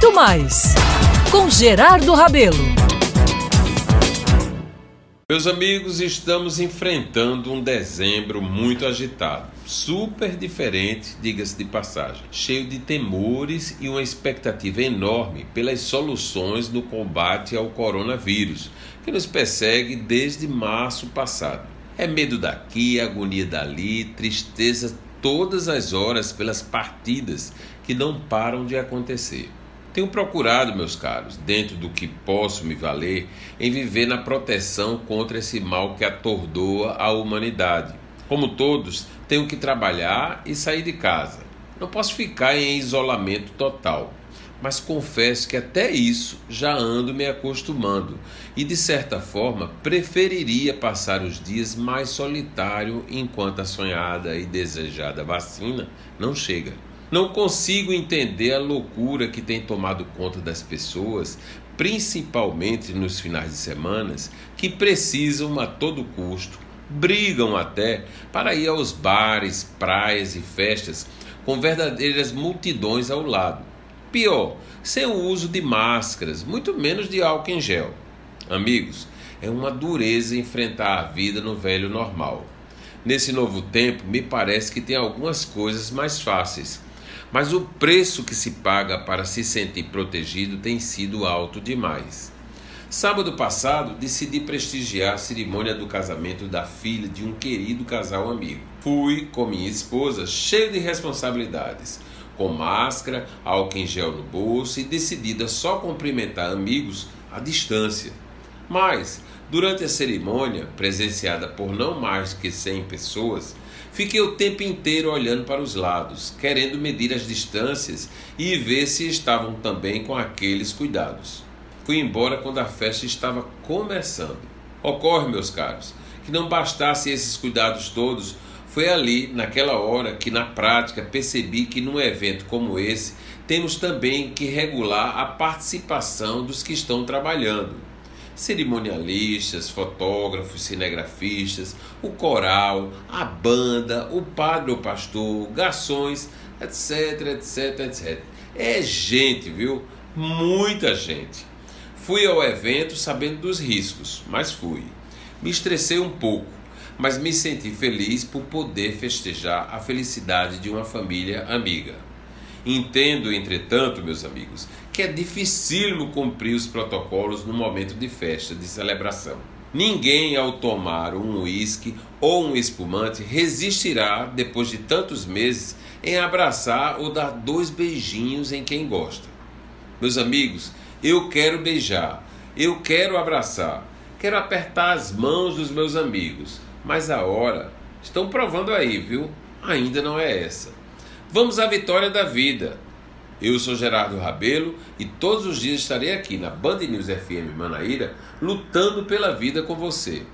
muito mais com Gerardo Rabelo. Meus amigos, estamos enfrentando um dezembro muito agitado, super diferente, diga-se de passagem, cheio de temores e uma expectativa enorme pelas soluções no combate ao coronavírus, que nos persegue desde março passado. É medo daqui, agonia dali, tristeza todas as horas pelas partidas que não param de acontecer. Tenho procurado, meus caros, dentro do que posso me valer, em viver na proteção contra esse mal que atordoa a humanidade. Como todos, tenho que trabalhar e sair de casa. Não posso ficar em isolamento total, mas confesso que até isso já ando me acostumando e, de certa forma, preferiria passar os dias mais solitário enquanto a sonhada e desejada vacina não chega. Não consigo entender a loucura que tem tomado conta das pessoas, principalmente nos finais de semana, que precisam a todo custo, brigam até para ir aos bares, praias e festas com verdadeiras multidões ao lado. Pior, sem o uso de máscaras, muito menos de álcool em gel. Amigos, é uma dureza enfrentar a vida no velho normal. Nesse novo tempo, me parece que tem algumas coisas mais fáceis mas o preço que se paga para se sentir protegido tem sido alto demais. Sábado passado, decidi prestigiar a cerimônia do casamento da filha de um querido casal amigo. Fui com minha esposa, cheio de responsabilidades, com máscara, álcool em gel no bolso e decidida só cumprimentar amigos à distância. Mas, durante a cerimônia, presenciada por não mais que 100 pessoas, Fiquei o tempo inteiro olhando para os lados, querendo medir as distâncias e ver se estavam também com aqueles cuidados. Fui embora quando a festa estava começando. Ocorre, meus caros, que não bastasse esses cuidados todos, foi ali, naquela hora, que na prática percebi que num evento como esse temos também que regular a participação dos que estão trabalhando cerimonialistas, fotógrafos, cinegrafistas, o coral, a banda, o padre ou pastor, garçons, etc, etc, etc. É gente, viu? Muita gente. Fui ao evento sabendo dos riscos, mas fui. Me estressei um pouco, mas me senti feliz por poder festejar a felicidade de uma família amiga. Entendo, entretanto, meus amigos, que é dificílimo cumprir os protocolos no momento de festa, de celebração. Ninguém, ao tomar um uísque ou um espumante, resistirá, depois de tantos meses, em abraçar ou dar dois beijinhos em quem gosta. Meus amigos, eu quero beijar, eu quero abraçar, quero apertar as mãos dos meus amigos, mas a hora, estão provando aí, viu? Ainda não é essa. Vamos à vitória da vida. Eu sou Gerardo Rabelo e todos os dias estarei aqui na Band News FM Manaíra lutando pela vida com você.